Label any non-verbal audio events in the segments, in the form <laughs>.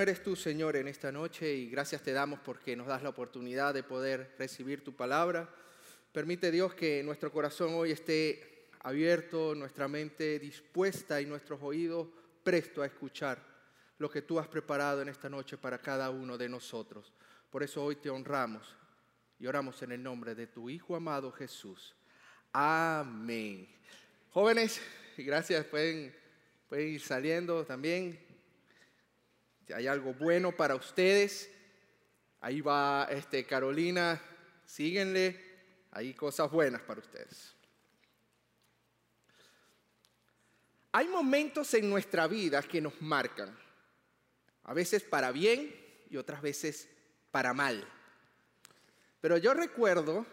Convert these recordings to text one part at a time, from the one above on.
eres tú, Señor, en esta noche y gracias te damos porque nos das la oportunidad de poder recibir tu palabra. Permite Dios que nuestro corazón hoy esté abierto, nuestra mente dispuesta y nuestros oídos presto a escuchar lo que tú has preparado en esta noche para cada uno de nosotros. Por eso hoy te honramos y oramos en el nombre de tu Hijo amado Jesús. Amén. Jóvenes, gracias, pueden, pueden ir saliendo también. Si hay algo bueno para ustedes, ahí va este, Carolina, síguenle, hay cosas buenas para ustedes. Hay momentos en nuestra vida que nos marcan, a veces para bien y otras veces para mal. Pero yo recuerdo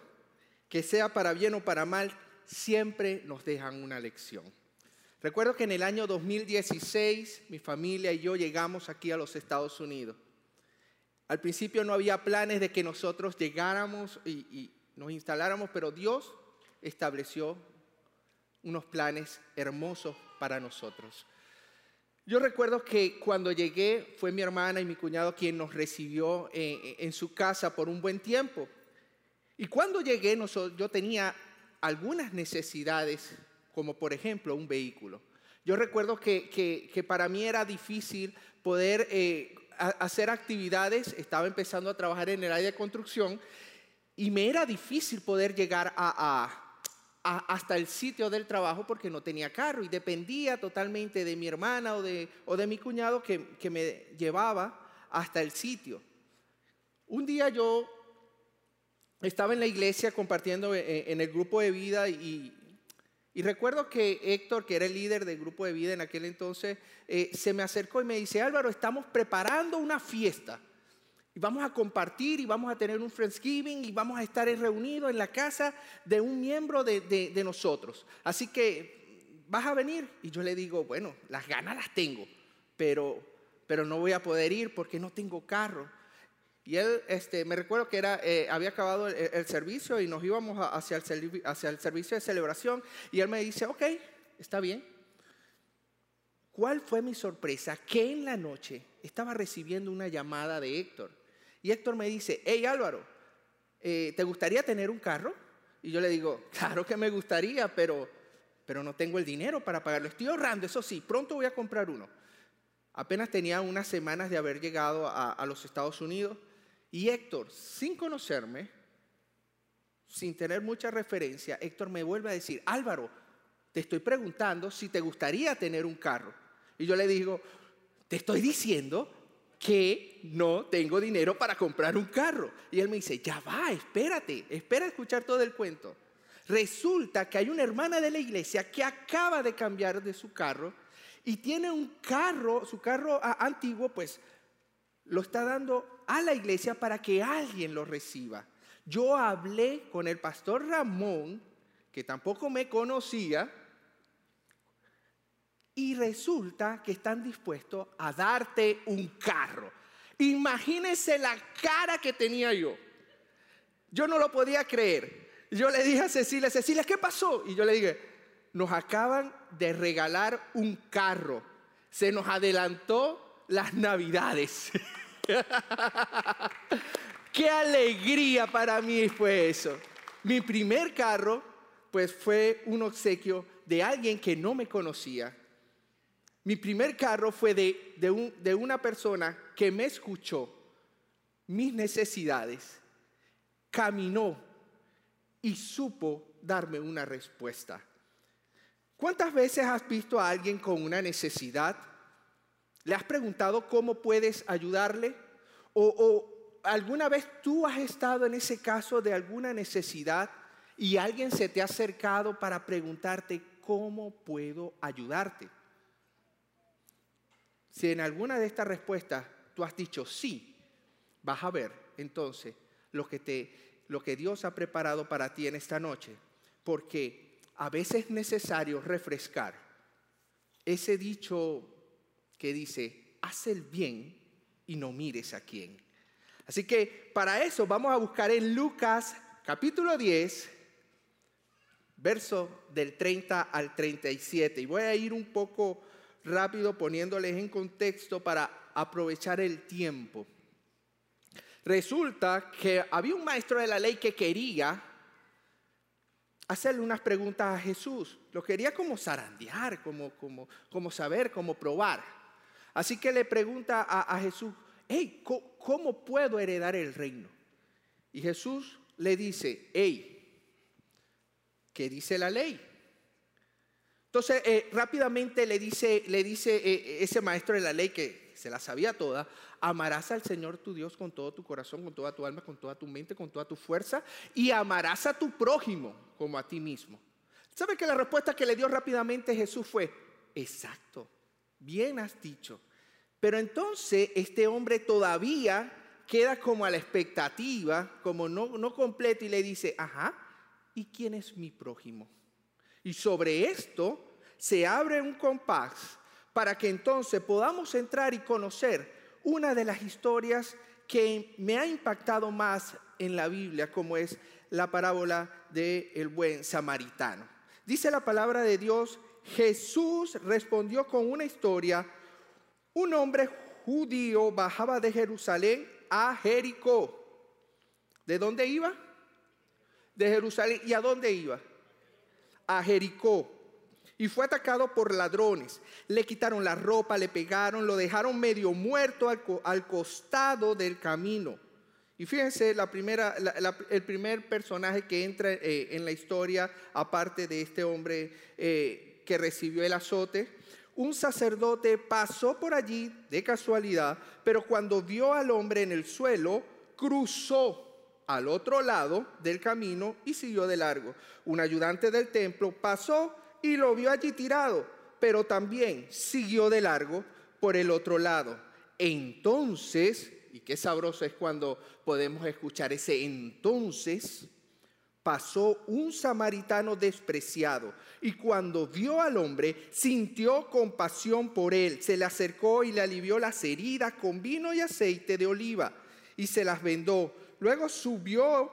que sea para bien o para mal, siempre nos dejan una lección. Recuerdo que en el año 2016 mi familia y yo llegamos aquí a los Estados Unidos. Al principio no había planes de que nosotros llegáramos y, nos instaláramos, pero Dios estableció unos planes hermosos para nosotros. Yo recuerdo que cuando llegué fue mi hermana y mi cuñado quien nos recibió en, su casa por un buen tiempo. Y cuando llegué yo tenía algunas necesidades, como por ejemplo un vehículo. Yo recuerdo que, para mí era difícil poder eh, hacer actividades, estaba empezando a trabajar en el área de construcción y me era difícil poder llegar hasta el sitio del trabajo porque no tenía carro y dependía totalmente de mi hermana o de, o de mi cuñado que, que, me llevaba hasta el sitio. Un día yo estaba en la iglesia compartiendo eh, en el grupo de vida y, recuerdo que Héctor, que era el líder del grupo de vida en aquel entonces, eh, se me acercó y me dice, Álvaro, estamos preparando una fiesta. Y vamos a compartir y vamos a tener un Friendsgiving y vamos a estar reunidos en la casa de un miembro de, de, nosotros. Así que, ¿vas a venir? Y yo le digo, bueno, las ganas las tengo, pero, pero no voy a poder ir porque no tengo carro. Y él, este, me recuerdo que era, eh, había acabado el, servicio y nos íbamos hacia el, hacia el servicio de celebración. Y él me dice, ok, está bien. ¿Cuál fue mi sorpresa? Que en la noche estaba recibiendo una llamada de Héctor. Y Héctor me dice, hey Álvaro, eh, ¿te gustaría tener un carro? Y yo le digo, claro que me gustaría, pero, pero no tengo el dinero para pagarlo. Estoy ahorrando, eso sí, pronto voy a comprar uno. Apenas tenía unas semanas de haber llegado a los Estados Unidos y Héctor, sin conocerme, sin tener mucha referencia, Héctor me vuelve a decir, Álvaro, te estoy preguntando si te gustaría tener un carro. Y yo le digo, te estoy diciendo que no tengo dinero para comprar un carro. Y él me dice, ya va, espérate, espera a escuchar todo el cuento. Resulta que hay una hermana de la iglesia que acaba de cambiar de su carro y tiene un carro, su carro ah, antiguo, pues lo está dando a la iglesia para que alguien lo reciba. Yo hablé con el pastor Ramón, que tampoco me conocía, y resulta que están dispuestos a darte un carro. Imagínense la cara que tenía yo. Yo no lo podía creer. Yo le dije a Cecilia, Cecilia, ¿qué pasó? Y yo le dije, nos acaban de regalar un carro. Se nos adelantó las navidades. <laughs> <laughs> Qué alegría para mí fue eso. Mi primer carro, pues fue un obsequio de alguien que no me conocía. Mi primer carro fue de, de una persona que me escuchó mis necesidades, caminó y supo darme una respuesta. ¿Cuántas veces has visto a alguien con una necesidad? ¿Le has preguntado cómo puedes ayudarle? ¿O, alguna vez tú has estado en ese caso de alguna necesidad y alguien se te ha acercado para preguntarte cómo puedo ayudarte? Si en alguna de estas respuestas tú has dicho sí, vas a ver entonces lo que, te, lo que Dios ha preparado para ti en esta noche. Porque a veces es necesario refrescar ese dicho que dice, haz el bien y no mires a quién. Así que para eso vamos a buscar en Lucas capítulo 10, verso del 30 al 37. Y voy a ir un poco rápido poniéndoles en contexto para aprovechar el tiempo. Resulta que había un maestro de la ley que quería hacerle unas preguntas a Jesús. Lo quería como zarandear, como, como, como saber, como probar. Así que le pregunta a, Jesús, hey, ¿cómo, puedo heredar el reino? Y Jesús le dice, hey, ¿qué dice la ley? Entonces, eh, rápidamente le dice, le dice eh, ese maestro de la ley que se la sabía toda, amarás al Señor tu Dios con todo tu corazón, con toda tu alma, con toda tu mente, con toda tu fuerza, y amarás a tu prójimo como a ti mismo. ¿Sabe que la respuesta que le dio rápidamente Jesús fue, exacto, bien has dicho. Pero entonces este hombre todavía queda como a la expectativa, como no, no completo, y le dice, ajá, ¿y quién es mi prójimo? Y sobre esto se abre un compás para que entonces podamos entrar y conocer una de las historias que me ha impactado más en la Biblia, como es la parábola del el buen samaritano. Dice la palabra de Dios, Jesús respondió con una historia, un hombre judío bajaba de Jerusalén a Jericó. ¿De dónde iba? De Jerusalén. ¿Y a dónde iba? A Jericó y fue atacado por ladrones. Le quitaron la ropa, le pegaron, lo dejaron medio muerto al, costado del camino. Y fíjense, la primera, el primer personaje que entra eh, en la historia, aparte de este hombre eh, que recibió el azote, un sacerdote pasó por allí de casualidad, pero cuando vio al hombre en el suelo, cruzó al otro lado del camino y siguió de largo. Un ayudante del templo pasó y lo vio allí tirado, pero también siguió de largo por el otro lado. Entonces, y qué sabroso es cuando podemos escuchar ese entonces, pasó un samaritano despreciado y cuando vio al hombre sintió compasión por él, se le acercó y le alivió las heridas con vino y aceite de oliva y se las vendó. Luego subió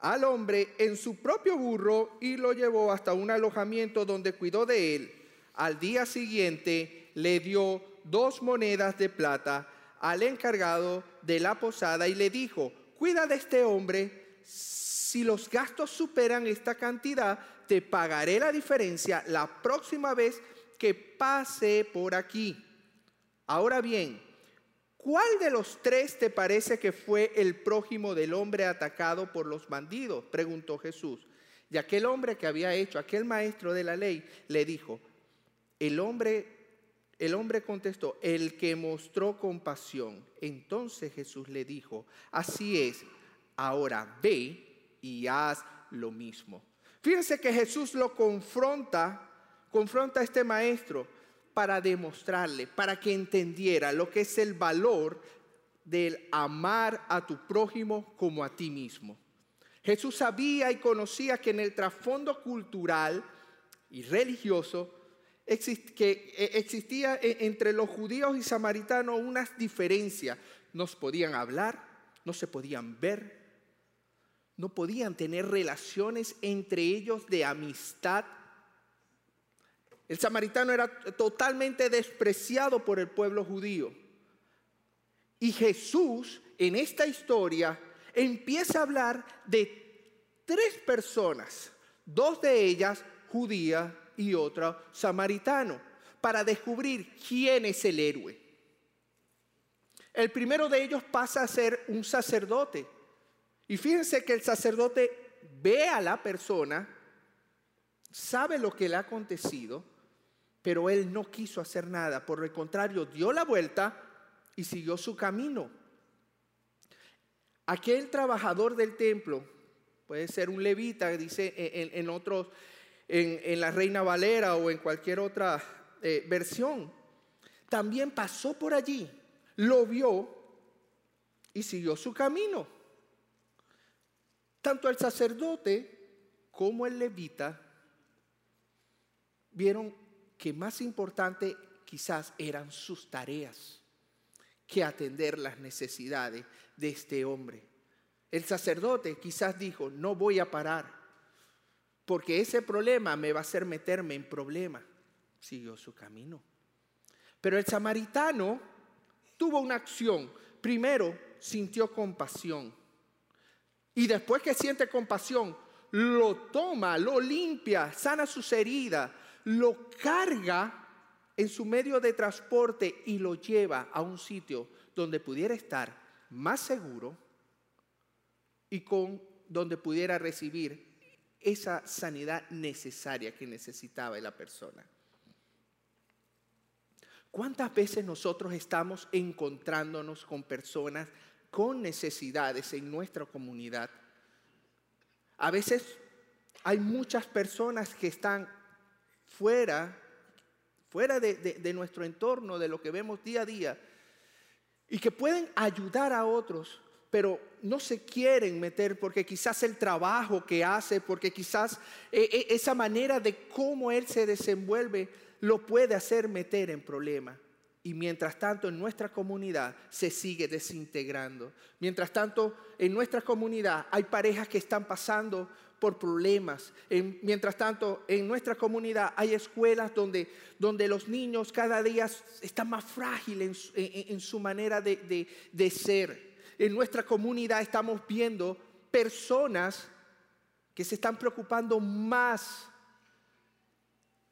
al hombre en su propio burro y lo llevó hasta un alojamiento donde cuidó de él. Al día siguiente le dio dos monedas de plata al encargado de la posada y le dijo, cuida de este hombre, si los gastos superan esta cantidad, te pagaré la diferencia la próxima vez que pase por aquí. Ahora bien, ¿Cuál de los tres te parece que fue el prójimo del hombre atacado por los bandidos? Preguntó Jesús. Y aquel hombre que había hecho, aquel maestro de la ley, le dijo, el hombre, el hombre contestó, el que mostró compasión. Entonces Jesús le dijo, así es, ahora ve y haz lo mismo. Fíjense que Jesús lo confronta, confronta a este maestro para demostrarle, para que entendiera lo que es el valor del amar a tu prójimo como a ti mismo. Jesús sabía y conocía que en el trasfondo cultural y religioso eh, existía e, entre los judíos y samaritanos unas diferencias. No podían hablar, no se podían ver, no podían tener relaciones entre ellos de amistad el samaritano era totalmente despreciado por el pueblo judío. Y Jesús en esta historia empieza a hablar de tres personas, dos de ellas judía y otra samaritano, para descubrir quién es el héroe. El primero de ellos pasa a ser un sacerdote. Y fíjense que el sacerdote ve a la persona, sabe lo que le ha acontecido, pero él no quiso hacer nada, por el contrario, dio la vuelta y siguió su camino. Aquel trabajador del templo, puede ser un levita, dice en, otros, en, la Reina Valera o en cualquier otra eh, versión, también pasó por allí, lo vio y siguió su camino. Tanto el sacerdote como el levita vieron que más importante quizás eran sus tareas que atender las necesidades de este hombre. El sacerdote quizás dijo, no voy a parar, porque ese problema me va a hacer meterme en problema. Siguió su camino. Pero el samaritano tuvo una acción. Primero, sintió compasión. Y después que siente compasión, lo toma, lo limpia, sana sus heridas, lo carga en su medio de transporte y lo lleva a un sitio donde pudiera estar más seguro y con donde pudiera recibir esa sanidad necesaria que necesitaba la persona. ¿Cuántas veces nosotros estamos encontrándonos con personas con necesidades en nuestra comunidad? A veces hay muchas personas que están fuera, fuera de, nuestro entorno, de lo que vemos día a día, y que pueden ayudar a otros, pero no se quieren meter porque quizás el trabajo que hace, porque quizás eh, eh, esa manera de cómo él se desenvuelve lo puede hacer meter en problemas. Y mientras tanto en nuestra comunidad se sigue desintegrando. Mientras tanto en nuestra comunidad hay parejas que están pasando por problemas. mientras tanto en nuestra comunidad hay escuelas donde, donde los niños cada día están más frágiles en, su manera de, de ser. En nuestra comunidad estamos viendo personas que se están preocupando más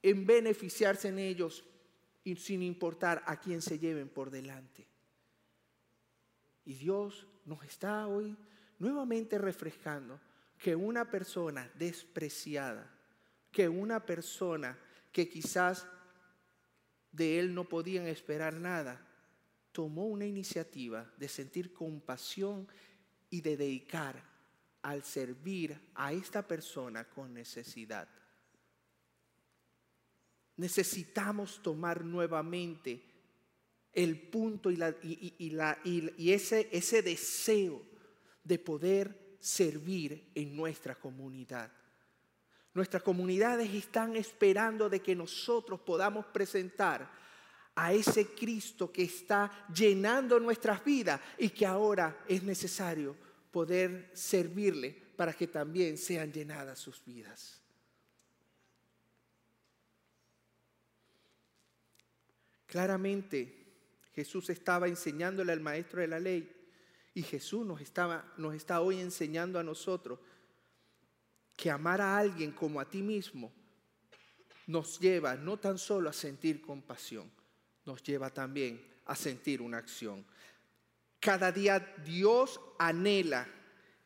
en beneficiarse en ellos sin importar a quién se lleven por delante. Y Dios nos está hoy nuevamente refrescando que una persona despreciada, que una persona que quizás de él no podían esperar nada, tomó una iniciativa de sentir compasión y de dedicar al servir a esta persona con necesidad necesitamos tomar nuevamente el punto y, la, y, ese, ese deseo de poder servir en nuestra comunidad. Nuestras comunidades están esperando de que nosotros podamos presentar a ese Cristo que está llenando nuestras vidas y que ahora es necesario poder servirle para que también sean llenadas sus vidas. Claramente Jesús estaba enseñándole al maestro de la ley y Jesús nos, estaba, nos está hoy enseñando a nosotros que amar a alguien como a ti mismo nos lleva no tan solo a sentir compasión, nos lleva también a sentir una acción. Cada día Dios anhela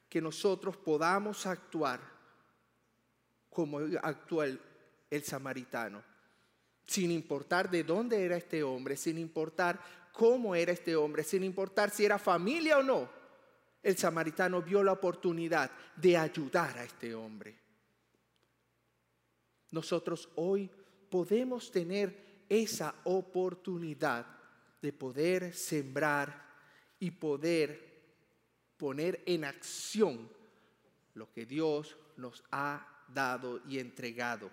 que nosotros podamos actuar como actúa el samaritano sin importar de dónde era este hombre, sin importar cómo era este hombre, sin importar si era familia o no, el samaritano vio la oportunidad de ayudar a este hombre. Nosotros hoy podemos tener esa oportunidad de poder sembrar y poder poner en acción lo que Dios nos ha dado y entregado.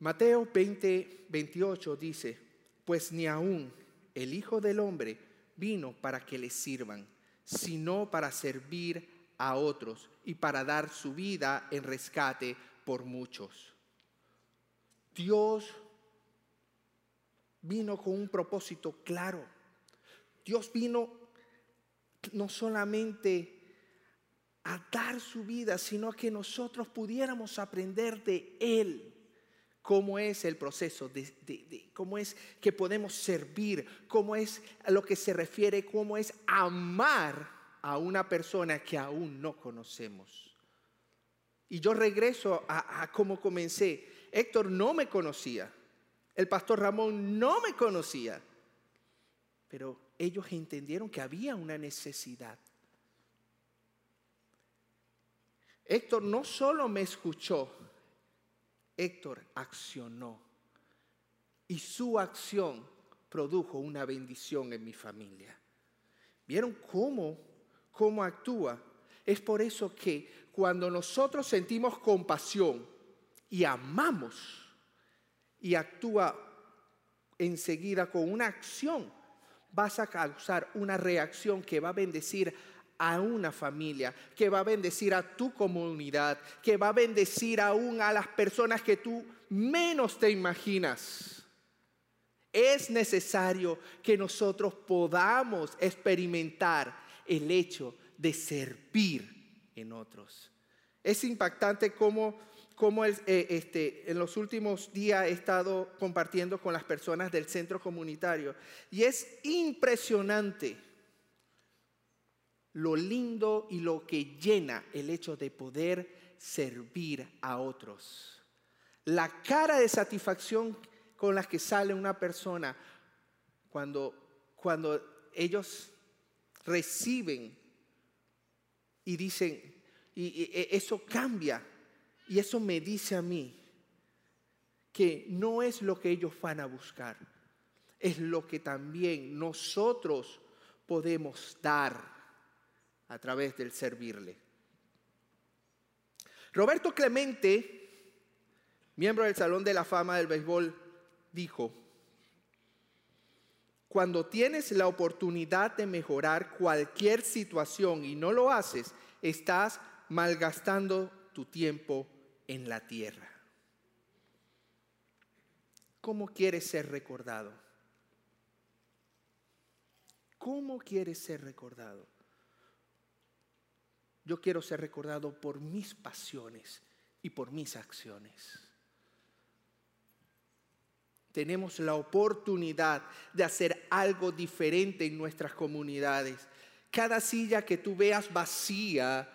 Mateo 20, 28 dice, pues ni aún el Hijo del Hombre vino para que le sirvan, sino para servir a otros y para dar su vida en rescate por muchos. Dios vino con un propósito claro. Dios vino no solamente a dar su vida, sino a que nosotros pudiéramos aprender de Él cómo es el proceso, de, cómo es que podemos servir, cómo es a lo que se refiere, cómo es amar a una persona que aún no conocemos. Y yo regreso a, a cómo comencé. Héctor no me conocía, el pastor Ramón no me conocía, pero ellos entendieron que había una necesidad. Héctor no solo me escuchó, Héctor accionó y su acción produjo una bendición en mi familia. ¿Vieron cómo, cómo actúa? Es por eso que cuando nosotros sentimos compasión y amamos y actúa enseguida con una acción, vas a causar una reacción que va a bendecir a una familia, que va a bendecir a tu comunidad, que va a bendecir aún a las personas que tú menos te imaginas. es necesario que nosotros podamos experimentar el hecho de servir en otros. Es impactante cómo, eh, este, en los últimos días he estado compartiendo con las personas del centro comunitario y es impresionante lo lindo y lo que llena el hecho de poder servir a otros. La cara de satisfacción con las que sale una persona cuando, cuando ellos reciben y dicen, y, e, eso cambia, y eso me dice a mí que no es lo que ellos van a buscar, es lo que también nosotros podemos dar a través del servirle. Roberto Clemente, miembro del Salón de la Fama del Béisbol, dijo, cuando tienes la oportunidad de mejorar cualquier situación y no lo haces, estás malgastando tu tiempo en la tierra. ¿Cómo quieres ser recordado? ¿Cómo quieres ser recordado? Yo quiero ser recordado por mis pasiones y por mis acciones tenemos la oportunidad de hacer algo diferente en nuestras comunidades. Cada silla que tú veas vacía,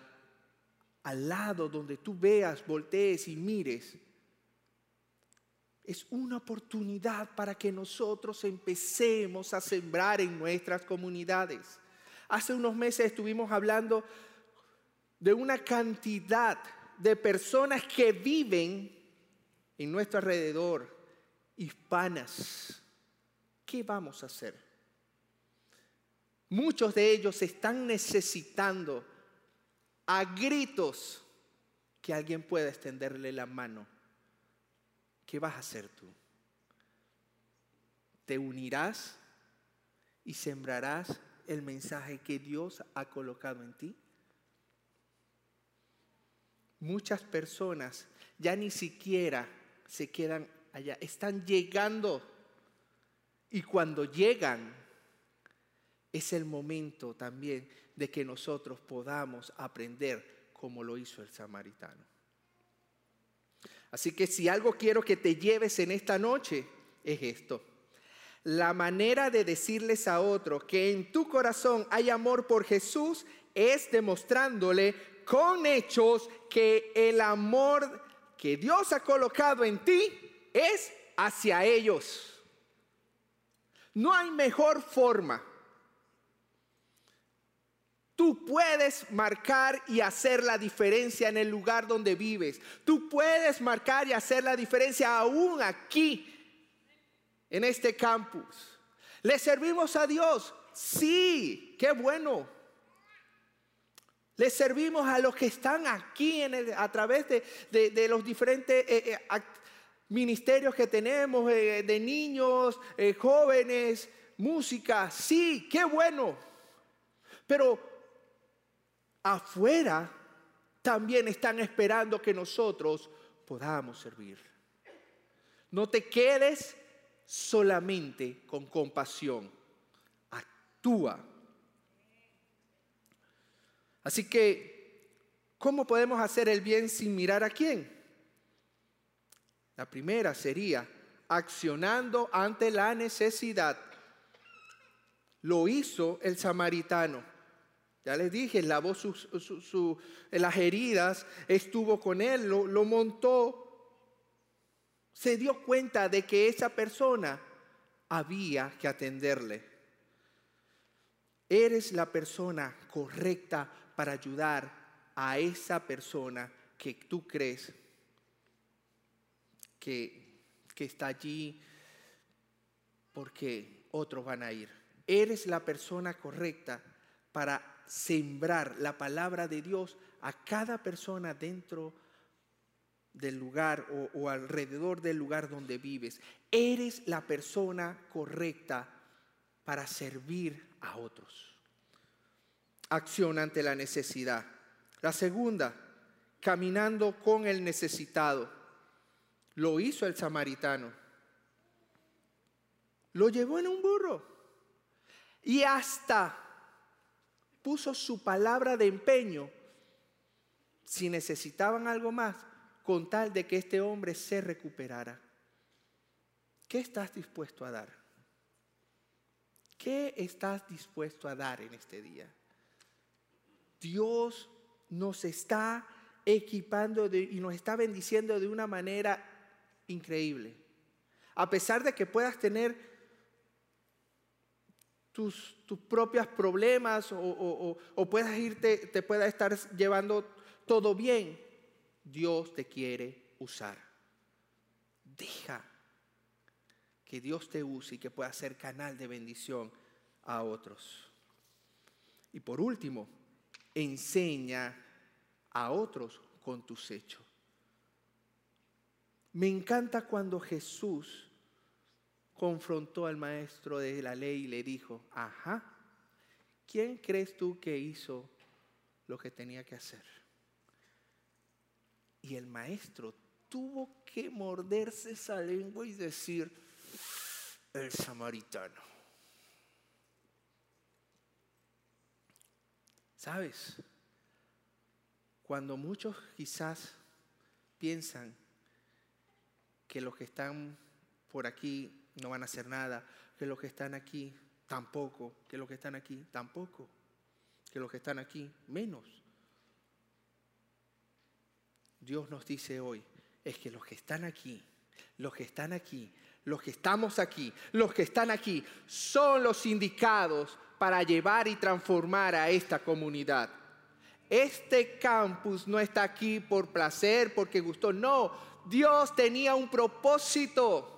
al lado donde tú veas, voltees y mires, es una oportunidad para que nosotros empecemos a sembrar en nuestras comunidades. Hace unos meses estuvimos hablando de una cantidad de personas que viven en nuestro alrededor hispanas, ¿qué vamos a hacer? Muchos de ellos están necesitando a gritos que alguien pueda extenderle la mano. ¿Qué vas a hacer tú? ¿Te unirás y sembrarás el mensaje que Dios ha colocado en ti? Muchas personas ya ni siquiera se quedan allá, están llegando. Y cuando llegan, es el momento también de que nosotros podamos aprender como lo hizo el samaritano. Así que si algo quiero que te lleves en esta noche, es esto. La manera de decirles a otros que en tu corazón hay amor por Jesús es demostrándole con hechos que el amor que Dios ha colocado en ti es hacia ellos. No hay mejor forma. Tú puedes marcar y hacer la diferencia en el lugar donde vives. Tú puedes marcar y hacer la diferencia aún aquí, en este campus. ¿Le servimos a Dios? Sí, qué bueno. Le servimos a los que están aquí en a través de, los diferentes eh, eh, ministerios que tenemos eh, de niños, jóvenes, música, sí, qué bueno. Pero afuera también están esperando que nosotros podamos servir. No te quedes solamente con compasión, actúa. Así que, ¿cómo podemos hacer el bien sin mirar a quién? La primera sería accionando ante la necesidad. Lo hizo el samaritano. Ya les dije, lavó las heridas, estuvo con él, lo, lo montó. Se dio cuenta de que esa persona había que atenderle. Eres la persona correcta para ayudar a esa persona que tú crees que, está allí porque otros van a ir. Eres la persona correcta para sembrar la palabra de Dios a cada persona dentro del lugar o, o, alrededor del lugar donde vives. Eres la persona correcta para servir a otros. Acción ante la necesidad. La segunda, caminando con el necesitado. Lo hizo el samaritano. lo llevó en un burro. Y hasta puso su palabra de empeño si necesitaban algo más, con tal de que este hombre se recuperara. ¿Qué estás dispuesto a dar? ¿Qué estás dispuesto a dar en este día? Dios nos está equipando y nos está bendiciendo de una manera increíble. A pesar de que puedas tener tus, propios problemas o, puedas irte, te pueda estar llevando todo bien, Dios te quiere usar. Deja que Dios te use y que pueda ser canal de bendición a otros. Y por último, enseña a otros con tus hechos. Me encanta cuando Jesús confrontó al maestro de la ley y le dijo, ajá, ¿quién crees tú que hizo lo que tenía que hacer? Y el maestro tuvo que morderse esa lengua y decir, el samaritano. ¿Sabes? Cuando muchos quizás piensan que los que están por aquí no van a hacer nada, que los que están aquí tampoco, que los que están aquí tampoco, que los que están aquí menos. Dios nos dice hoy, es que los que están aquí, los que están aquí, los que estamos aquí, los que están aquí, son los indicados para llevar y transformar a esta comunidad. Este campus no está aquí por placer, porque gustó, no, Dios tenía un propósito.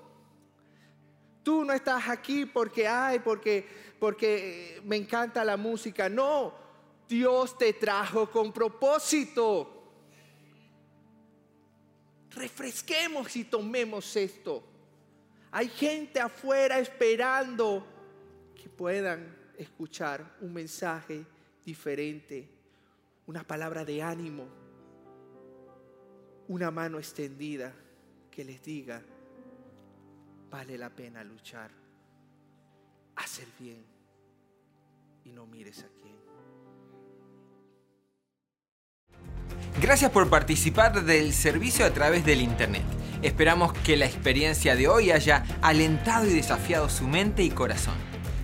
Tú no estás aquí porque, ay, porque, porque me encanta la música. No, Dios te trajo con propósito. Refresquemos y tomemos esto. Hay gente afuera esperando que puedan escuchar un mensaje diferente, una palabra de ánimo, una mano extendida que les diga, vale la pena luchar, hacer bien y no mires a quién. Gracias por participar del servicio a través del Internet. Esperamos que la experiencia de hoy haya alentado y desafiado su mente y corazón.